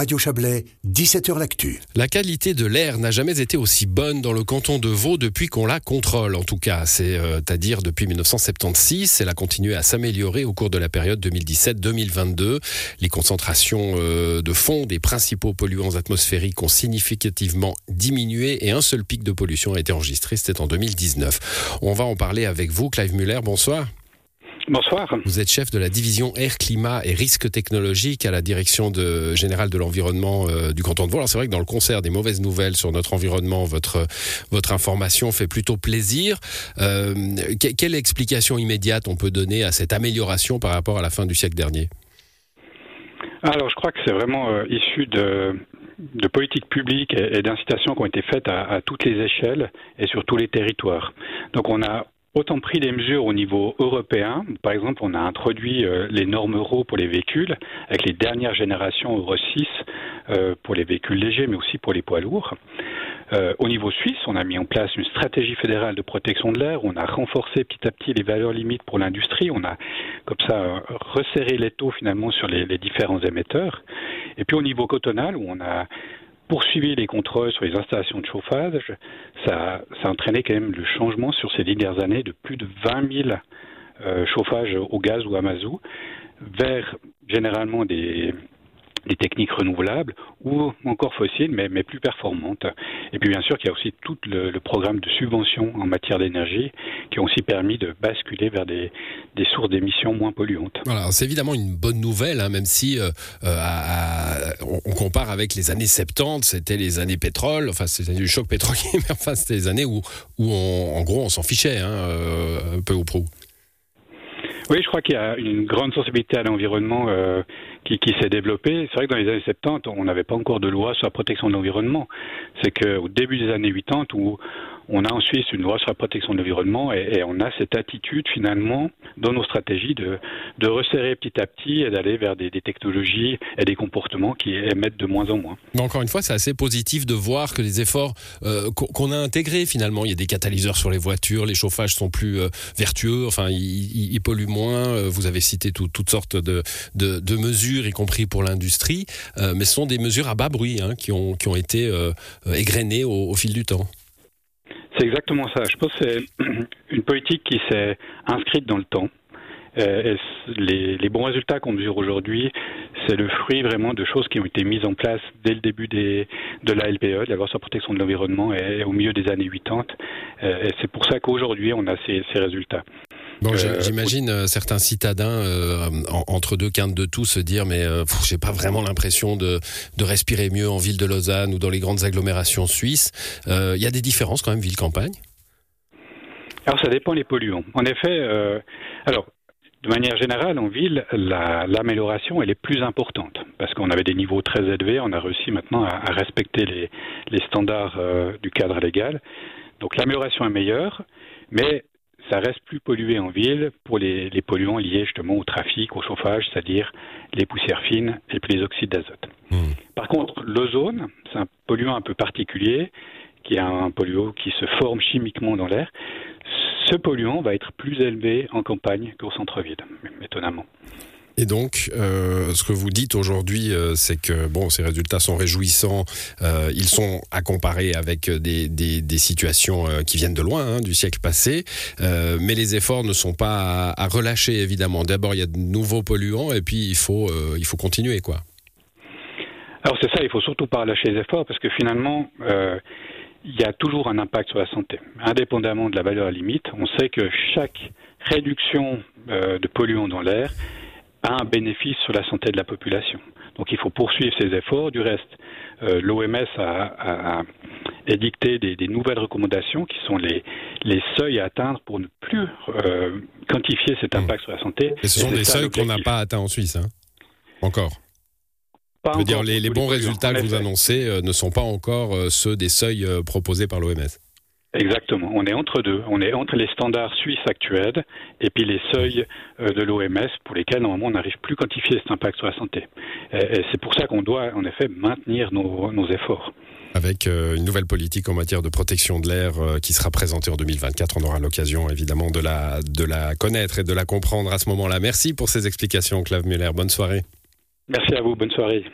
Radio Chablais, 17h L'actu. La qualité de l'air n'a jamais été aussi bonne dans le canton de Vaud depuis qu'on la contrôle, en tout cas. C'est-à-dire euh, depuis 1976. Elle a continué à s'améliorer au cours de la période 2017-2022. Les concentrations euh, de fond des principaux polluants atmosphériques ont significativement diminué et un seul pic de pollution a été enregistré, c'était en 2019. On va en parler avec vous, Clive Muller. Bonsoir. Bonsoir. Vous êtes chef de la division Air, Climat et Risques technologiques à la direction de, générale de l'environnement euh, du canton de Vaud. Alors c'est vrai que dans le concert des mauvaises nouvelles sur notre environnement, votre, votre information fait plutôt plaisir. Euh, quelle explication immédiate on peut donner à cette amélioration par rapport à la fin du siècle dernier? Alors je crois que c'est vraiment euh, issu de, de politiques publiques et, d'incitations qui ont été faites à, à toutes les échelles et sur tous les territoires. Donc on a autant pris des mesures au niveau européen. Par exemple, on a introduit euh, les normes euro pour les véhicules, avec les dernières générations Euro 6 euh, pour les véhicules légers, mais aussi pour les poids lourds. Euh, au niveau suisse, on a mis en place une stratégie fédérale de protection de l'air. On a renforcé petit à petit les valeurs limites pour l'industrie. On a, comme ça, resserré les taux finalement sur les, les différents émetteurs. Et puis au niveau cotonal, où on a poursuivi les contrôles sur les installations de chauffage, ça, ça a entraîné quand même le changement sur ces dernières années de plus de 20 000 euh, chauffages au gaz ou à mazout vers généralement des, des techniques renouvelables ou encore fossiles, mais, mais, plus performantes. Et puis bien sûr qu'il y a aussi tout le, le, programme de subvention en matière d'énergie qui ont aussi permis de basculer vers des, des sources d'émissions moins polluantes. Voilà, c'est évidemment une bonne nouvelle, hein, même si euh, euh à, on compare avec les années 70, c'était les années pétrole, enfin c'était du choc pétrolier, mais enfin c'était les années où, où on, en gros on s'en fichait, hein, euh, peu ou prou. Oui, je crois qu'il y a une grande sensibilité à l'environnement euh, qui, qui s'est développée. C'est vrai que dans les années 70, on n'avait pas encore de loi sur la protection de l'environnement. C'est qu'au début des années 80, où on a en Suisse une loi sur la protection de l'environnement et, on a cette attitude finalement dans nos stratégies de, resserrer petit à petit et d'aller vers des, technologies et des comportements qui émettent de moins en moins. Encore une fois, c'est assez positif de voir que les efforts euh, qu'on a intégrés finalement, il y a des catalyseurs sur les voitures, les chauffages sont plus euh, vertueux, enfin ils, polluent moins. Euh, vous avez cité tout, toutes sortes de, mesures, y compris pour l'industrie, mais ce sont des mesures à bas bruit hein, qui, ont, été égrenées au fil du temps. C'est exactement ça. Je pense que c'est une politique qui s'est inscrite dans le temps. Euh, les, bons résultats qu'on mesure aujourd'hui, c'est le fruit vraiment de choses qui ont été mises en place dès le début de la LPE, de la loi sur protection de l'environnement, au milieu des années 80. Euh, et c'est pour ça qu'aujourd'hui, on a ces résultats. Bon, euh, j'imagine euh, certains citadins euh, en, entre deux quintes de tout se dire mais euh, j'ai pas vraiment l'impression de, de, respirer mieux en ville de Lausanne ou dans les grandes agglomérations suisses. Il y a des différences quand même ville-campagne? Alors ça dépend les polluants. En effet, euh, alors de manière générale, en ville, l'amélioration, la, elle est plus importante parce qu'on avait des niveaux très élevés. On a réussi maintenant à, à respecter les, les standards euh, du cadre légal. Donc l'amélioration est meilleure, mais ça reste plus pollué en ville pour les, les, polluants liés justement au trafic, au chauffage, c'est-à-dire les poussières fines et puis les oxydes d'azote. Mmh. Par contre, l'ozone, c'est un polluant un peu particulier, qui est un polluant qui se forme chimiquement dans l'air. Ce polluant va être plus élevé en campagne qu'au centre-ville, étonnamment. Et donc, euh, ce que vous dites aujourd'hui, euh, c'est que bon, ces résultats sont réjouissants. Euh, ils sont à comparer avec des, des, situations qui viennent de loin, hein, du siècle passé. Mais les efforts ne sont pas à, relâcher, évidemment. D'abord, il y a de nouveaux polluants, et puis il faut, il faut continuer, quoi. Alors c'est ça, il faut surtout pas relâcher les efforts, parce que finalement, il y a toujours un impact sur la santé, indépendamment de la valeur limite. On sait que chaque réduction de polluants dans l'air a un bénéfice sur la santé de la population. Donc il faut poursuivre ces efforts. Du reste, euh, l'OMS a, a, a, édicté des, des, nouvelles recommandations qui sont les, les, seuils à atteindre pour ne plus euh, quantifier cet impact mmh. sur la santé. Et ce sont Et des seuils qu'on n'a pas atteints en Suisse, hein encore pas Je veux dire, les, les bons résultats que vous annoncez euh, ne sont pas encore ceux des seuils proposés par l'OMS. Exactement. On est entre deux. On est entre les standards suisses actuels et puis les seuils euh, de l'OMS pour lesquels normalement on n'arrive plus à quantifier cet impact sur la santé. Et c'est pour ça qu'on doit en effet maintenir nos, nos efforts. Avec euh, une nouvelle politique en matière de protection de l'air euh, qui sera présentée en 2024, on aura l'occasion évidemment de la, de la connaître et de la comprendre à ce moment-là. Merci pour ces explications, Clave Muller. Bonne soirée. Merci à vous. Bonne soirée.